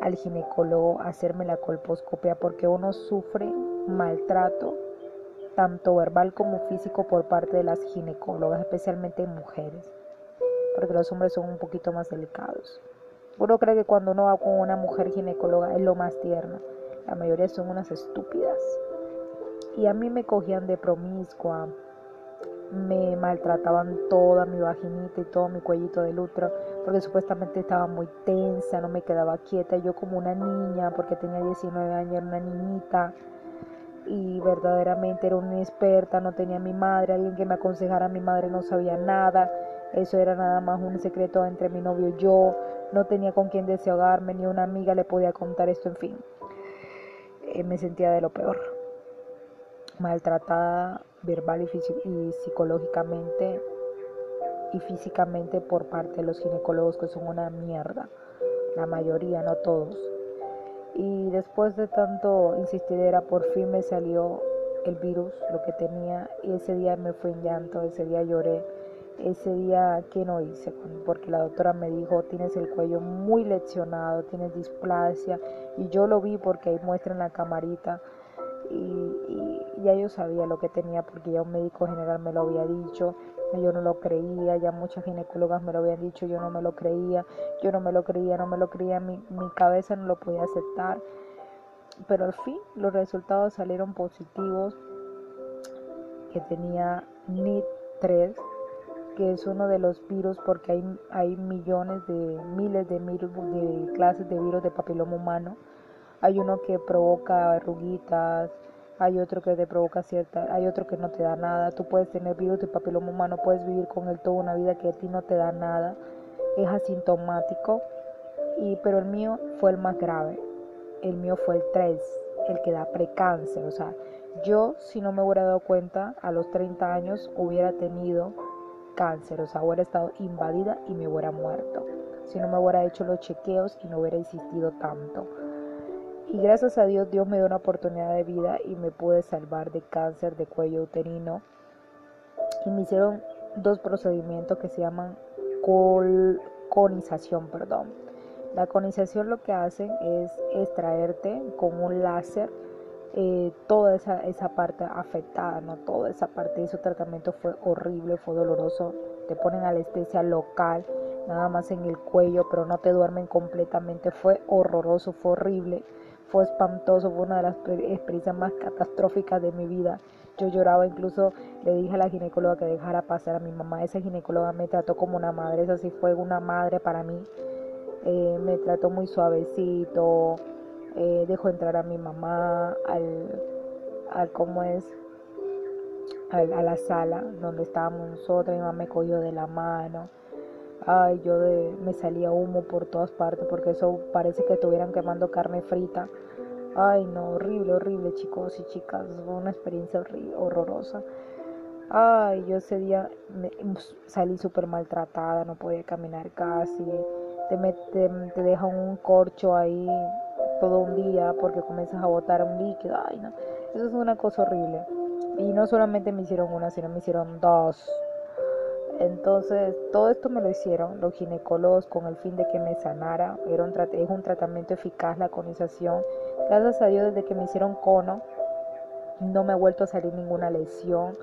al ginecólogo a hacerme la colposcopia, porque uno sufre maltrato, tanto verbal como físico, por parte de las ginecólogas, especialmente en mujeres, porque los hombres son un poquito más delicados. Uno cree que cuando uno va con una mujer ginecóloga es lo más tierno. La mayoría son unas estúpidas. Y a mí me cogían de promiscua, me maltrataban toda mi vaginita y todo mi cuellito del útero, porque supuestamente estaba muy tensa, no me quedaba quieta. Yo como una niña, porque tenía 19 años, era una niñita y verdaderamente era una experta, no tenía mi madre, alguien que me aconsejara, mi madre no sabía nada, eso era nada más un secreto entre mi novio y yo, no tenía con quién desahogarme, ni una amiga le podía contar esto, en fin. Eh, me sentía de lo peor. Maltratada verbal y, y psicológicamente y físicamente por parte de los ginecólogos que son una mierda. La mayoría, no todos. Y después de tanto insistidera, por fin me salió el virus, lo que tenía, y ese día me fui en llanto, ese día lloré ese día que no hice, porque la doctora me dijo, tienes el cuello muy leccionado, tienes displasia, y yo lo vi porque ahí muestra en la camarita, y, ya yo sabía lo que tenía porque ya un médico general me lo había dicho, yo no lo creía, ya muchas ginecólogas me lo habían dicho, yo no me lo creía, yo no me lo creía, no me lo creía, mi, mi cabeza no lo podía aceptar, pero al fin los resultados salieron positivos, que tenía NIT 3, que es uno de los virus porque hay, hay millones de miles de, de clases de virus de papiloma humano. Hay uno que provoca arruguitas, hay otro que te provoca cierta, hay otro que no te da nada. Tú puedes tener virus de papiloma humano, puedes vivir con él toda una vida que a ti no te da nada. Es asintomático, y, pero el mío fue el más grave. El mío fue el 3, el que da precáncer. O sea, yo si no me hubiera dado cuenta a los 30 años hubiera tenido cáncer, o sea, hubiera estado invadida y me hubiera muerto. Si no me hubiera hecho los chequeos y no hubiera insistido tanto. Y gracias a Dios, Dios me dio una oportunidad de vida y me pude salvar de cáncer de cuello uterino. Y me hicieron dos procedimientos que se llaman conización, perdón. La conización lo que hacen es extraerte con un láser eh, toda esa, esa parte afectada, ¿no? Toda esa parte de su tratamiento fue horrible, fue doloroso. Te ponen anestesia local, nada más en el cuello, pero no te duermen completamente. Fue horroroso, fue horrible, fue espantoso, fue una de las experiencias más catastróficas de mi vida. Yo lloraba, incluso le dije a la ginecóloga que dejara pasar a mi mamá. Esa ginecóloga me trató como una madre, esa sí fue una madre para mí. Eh, me trató muy suavecito, eh, dejo entrar a mi mamá al, al cómo es a, la sala donde estábamos nosotros, mi mamá me cogió de la mano. Ay, yo de, me salía humo por todas partes porque eso parece que estuvieran quemando carne frita. Ay, no, horrible, horrible, chicos y chicas. Fue una experiencia horrorosa. Ay, yo ese día me, salí súper maltratada, no podía caminar casi. Te, te, te dejan un corcho ahí todo un día porque comienzas a botar un líquido. Ay, no. Eso es una cosa horrible. Y no solamente me hicieron una, sino me hicieron dos. Entonces, todo esto me lo hicieron los ginecólogos con el fin de que me sanara. Era un es un tratamiento eficaz la conización. Gracias a Dios desde que me hicieron cono no me ha vuelto a salir ninguna lesión.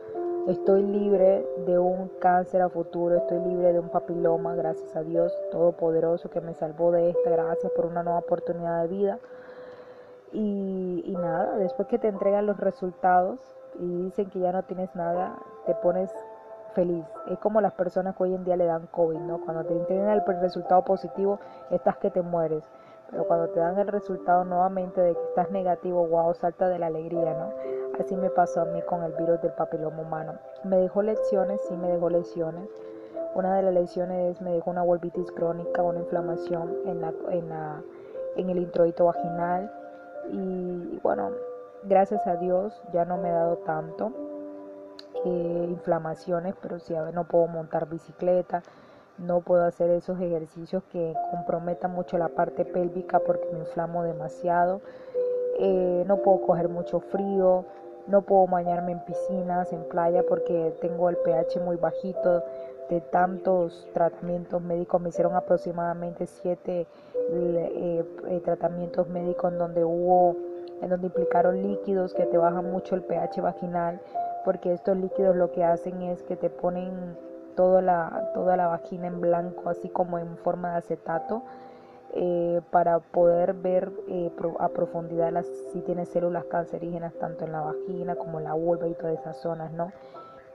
Estoy libre de un cáncer a futuro, estoy libre de un papiloma, gracias a Dios Todopoderoso que me salvó de esta. Gracias por una nueva oportunidad de vida. Y, y nada, después que te entregan los resultados y dicen que ya no tienes nada, te pones feliz. Es como las personas que hoy en día le dan COVID, ¿no? Cuando te entregan el resultado positivo, estás que te mueres. Pero cuando te dan el resultado nuevamente de que estás negativo, wow, salta de la alegría, ¿no? Así me pasó a mí con el virus del papiloma humano. Me dejó lecciones, sí me dejó lesiones. Una de las lesiones me dejó una volvitis crónica, una inflamación en, la, en, la, en el introito vaginal. Y, bueno, gracias a Dios ya no me he dado tanto inflamaciones, pero sí, no puedo montar bicicleta, no puedo hacer esos ejercicios que comprometan mucho la parte pélvica porque me inflamo demasiado. Eh, no puedo coger mucho frío, no puedo bañarme en piscinas, en playa porque tengo el pH muy bajito de tantos tratamientos médicos. Me hicieron aproximadamente siete eh, eh, tratamientos médicos en donde hubo, en donde implicaron líquidos que te bajan mucho el pH vaginal, porque estos líquidos lo que hacen es que te ponen toda la, toda la vagina en blanco, así como en forma de acetato, eh, para poder ver eh, a profundidad si tiene células cancerígenas tanto en la vagina como en la vulva y todas esas zonas, ¿no?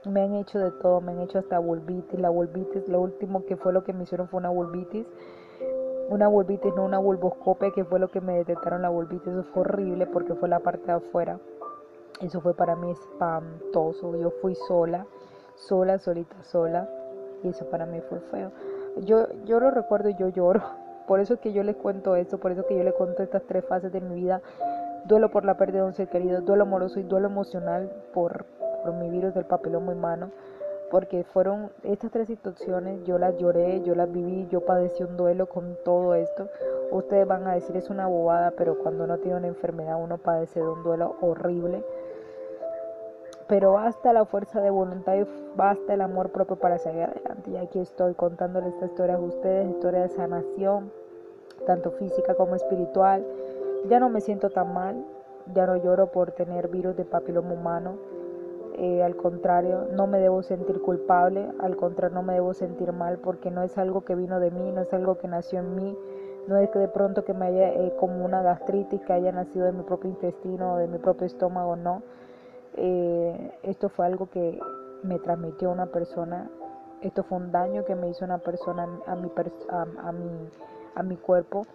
Me han hecho de todo, me han hecho hasta vulvitis, la vulvitis, lo último que fue lo que me hicieron fue una vulvitis, una vulvitis, no una vulvoscopia, que fue lo que me detectaron la vulvitis, eso fue horrible porque fue la parte de afuera, eso fue para mí espantoso, yo fui sola, sola, solita, sola. Y eso para mí fue feo. Yo, yo lo recuerdo y yo lloro. *laughs* Por eso es que yo les cuento esto, por eso que yo les cuento estas tres fases de mi vida. Duelo por la pérdida de un ser querido, duelo amoroso y duelo emocional por, por mi virus del papiloma humano. Porque fueron estas tres situaciones, yo las lloré, yo las viví, yo padecí un duelo con todo esto. Ustedes van a decir es una bobada, pero cuando uno tiene una enfermedad uno padece de un duelo horrible pero basta la fuerza de voluntad y basta el amor propio para seguir adelante. Y aquí estoy contándoles esta historia a ustedes, historia de sanación, tanto física como espiritual. Ya no me siento tan mal, ya no lloro por tener virus de papiloma humano. Eh, al contrario, no me debo sentir culpable, al contrario, no me debo sentir mal porque no es algo que vino de mí, no es algo que nació en mí, no es que de pronto que me haya eh, como una gastritis que haya nacido de mi propio intestino o de mi propio estómago, no eh, esto fue algo que me transmitió una persona, esto fue un daño que me hizo una persona a mi, a, mi, a mi cuerpo.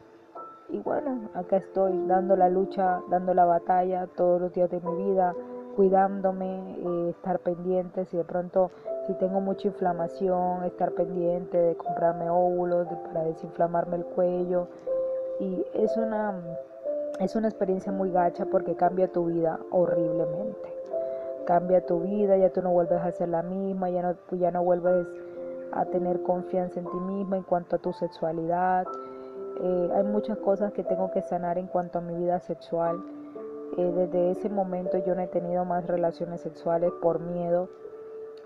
Y bueno, acá estoy dando la lucha, dando la batalla todos los días de mi vida, cuidándome, eh, estar pendiente, si de pronto, si tengo mucha inflamación, estar pendiente de comprarme óvulos para desinflamarme el cuello. Y es una, es una experiencia muy gacha porque cambia tu vida horriblemente cambia tu vida, ya tú no vuelves a ser la misma, ya no, ya no vuelves a tener confianza en ti misma en cuanto a tu sexualidad. Eh, hay muchas cosas que tengo que sanar en cuanto a mi vida sexual. Eh, desde ese momento yo no he tenido más relaciones sexuales por miedo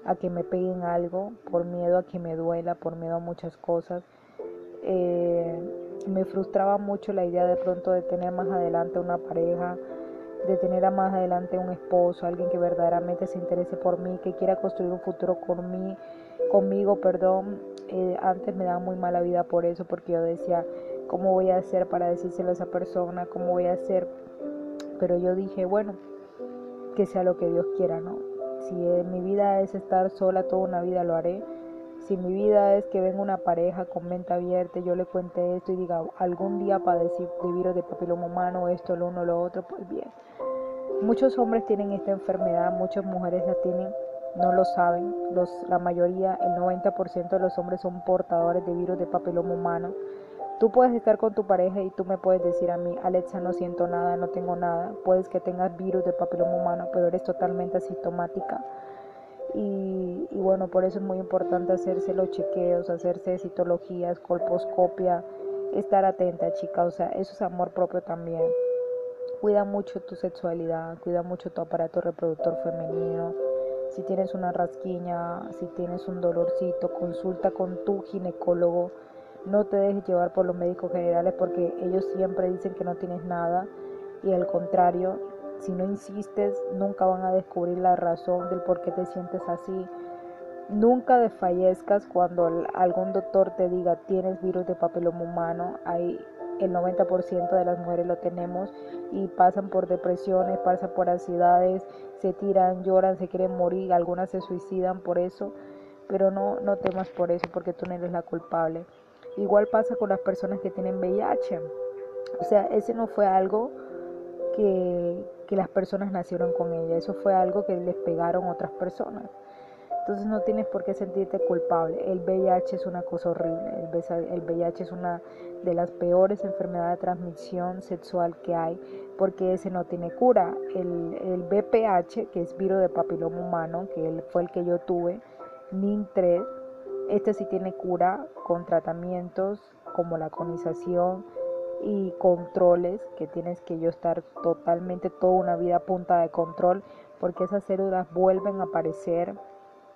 a que me peguen algo, por miedo a que me duela, por miedo a muchas cosas. Eh, me frustraba mucho la idea de pronto de tener más adelante una pareja, de tener a más adelante un esposo, alguien que verdaderamente se interese por mí, que quiera construir un futuro con conmigo, perdón. Eh, antes me daba muy mala vida por eso, porque yo decía, ¿cómo voy a hacer para decírselo a esa persona? ¿Cómo voy a hacer? Pero yo dije, bueno, que sea lo que Dios quiera, ¿no? Si mi vida es estar sola toda una vida, lo haré. Si mi vida es que venga una pareja con mente abierta, yo le cuente esto y diga, algún día padecí de virus de papiloma humano, esto, lo uno, lo otro, pues bien. Muchos hombres tienen esta enfermedad, muchas mujeres la tienen, no lo saben. Los, la mayoría, el 90% de los hombres son portadores de virus de papiloma humano. Tú puedes estar con tu pareja y tú me puedes decir a mí, Alexa, no siento nada, no tengo nada. Puedes que tengas virus de papiloma humano, pero eres totalmente asintomática. Y, y, bueno, por eso es muy importante hacerse los chequeos, hacerse citologías, colposcopia, estar atenta, chica. O sea, eso es amor propio también. Cuida mucho tu sexualidad, cuida mucho tu aparato reproductor femenino. Si tienes una rasquiña, si tienes un dolorcito, consulta con tu ginecólogo. No te dejes llevar por los médicos generales porque ellos siempre dicen que no tienes nada. y al contrario, si no insistes, nunca van a descubrir la razón del por qué te sientes así. Nunca desfallezcas cuando algún doctor te diga tienes virus de papiloma humano. Hay el 90% de las mujeres lo tenemos y pasan por depresiones, pasan por ansiedades, se tiran, lloran, se quieren morir, algunas se suicidan por eso, pero no, no temas por eso porque tú no eres la culpable. Igual pasa con las personas que tienen VIH. O sea, ese no fue algo que, que las personas nacieron con ella, eso fue algo que les pegaron otras personas. Entonces no tienes por qué sentirte culpable. El VIH es una cosa horrible. El VIH es una de las peores enfermedades de transmisión sexual que hay porque ese no tiene cura. El, el BPH, que es virus de papiloma humano, que fue el que yo tuve, NIN3, este sí tiene cura con tratamientos como la conización y controles que tienes que yo estar totalmente toda una vida a punta de control porque esas células vuelven a aparecer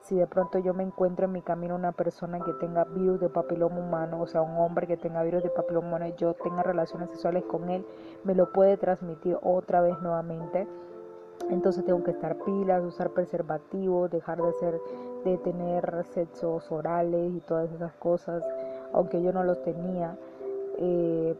si de pronto yo me encuentro en mi camino una persona que tenga virus de papiloma humano, o sea, un hombre que tenga virus de papiloma humano y yo tenga relaciones sexuales con él, me lo puede transmitir otra vez nuevamente. Entonces tengo que estar pilas, usar preservativos, dejar de hacer, de tener sexos orales y todas esas cosas, aunque yo no los tenía. Eh,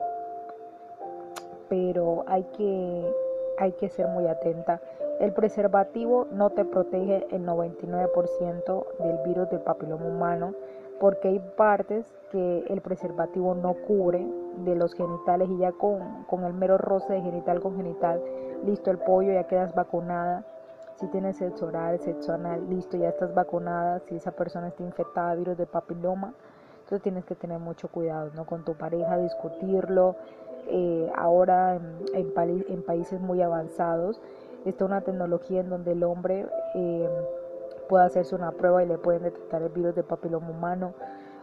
pero hay que, hay que ser muy atenta el preservativo no te protege el 99% del virus del papiloma humano porque hay partes que el preservativo no cubre de los genitales y ya con, con el mero roce de genital con genital, listo el pollo, ya quedas vacunada. Si tienes sexo oral, sexo anal, listo, ya estás vacunada. Si esa persona está infectada de virus de papiloma, entonces tienes que tener mucho cuidado, ¿no? Con tu pareja, discutirlo. Eh, ahora en, en países muy avanzados está una tecnología en donde el hombre eh, pueda hacerse una prueba y le pueden detectar el virus de papiloma humano.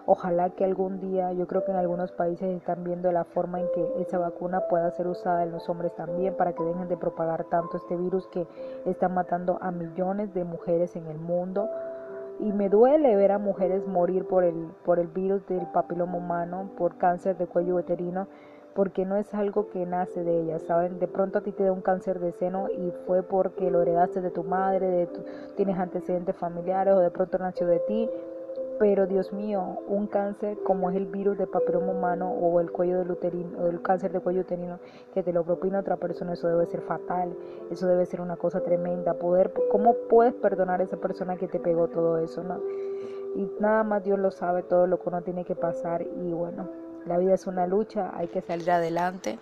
Ojalá que algún día, yo creo que en algunos países están viendo la forma en que esa vacuna pueda ser usada en los hombres también para que dejen de propagar tanto este virus que está matando a millones de mujeres en el mundo. Y me duele ver a mujeres morir por el, por el virus del papiloma humano, por cáncer de cuello uterino, porque no es algo que nace de ella, ¿saben? De pronto a ti te da un cáncer de seno y fue porque lo heredaste de tu madre, de tu, tienes antecedentes familiares o de pronto nació de ti. Pero Dios mío, un cáncer como es el virus de papiloma humano o el cuello del uterino o el cáncer de cuello uterino que te lo propina otra persona, eso debe ser fatal, eso debe ser una cosa tremenda. Poder, ¿cómo puedes perdonar a esa persona que te pegó todo eso, no? Y nada más Dios lo sabe, todo lo que uno tiene que pasar y bueno, la vida es una lucha, hay que salir adelante.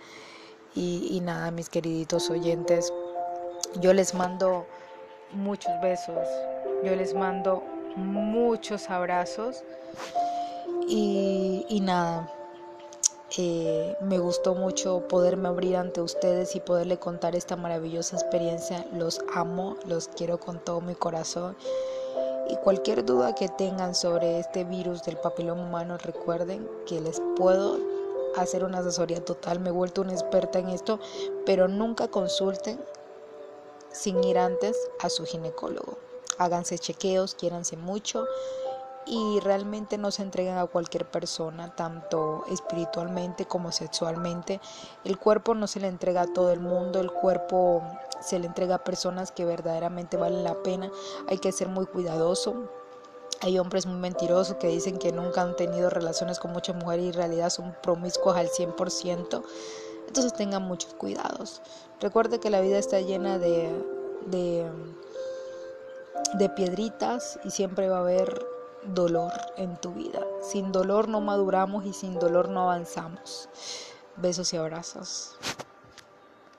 Y, nada, mis queriditos oyentes, yo les mando muchos besos, yo les mando muchos abrazos y, nada, eh, me gustó mucho poderme abrir ante ustedes y poderle contar esta maravillosa experiencia. Los amo, los quiero con todo mi corazón. Y cualquier duda que tengan sobre este virus del papiloma humano, recuerden que les puedo hacer una asesoría total. Me he vuelto una experta en esto, pero nunca consulten sin ir antes a su ginecólogo. Háganse chequeos, quiéranse mucho y realmente no se entreguen a cualquier persona, tanto espiritualmente como sexualmente. El cuerpo no se le entrega a todo el mundo, el cuerpo se le entrega a personas que verdaderamente valen la pena. Hay que ser muy cuidadoso. Hay hombres muy mentirosos que dicen que nunca han tenido relaciones con muchas mujeres y en realidad son promiscuos al 100%. Entonces tengan muchos cuidados. Recuerde que la vida está llena de, de, de piedritas y siempre va a haber dolor en tu vida. Sin dolor no maduramos y sin dolor no avanzamos. Besos y abrazos.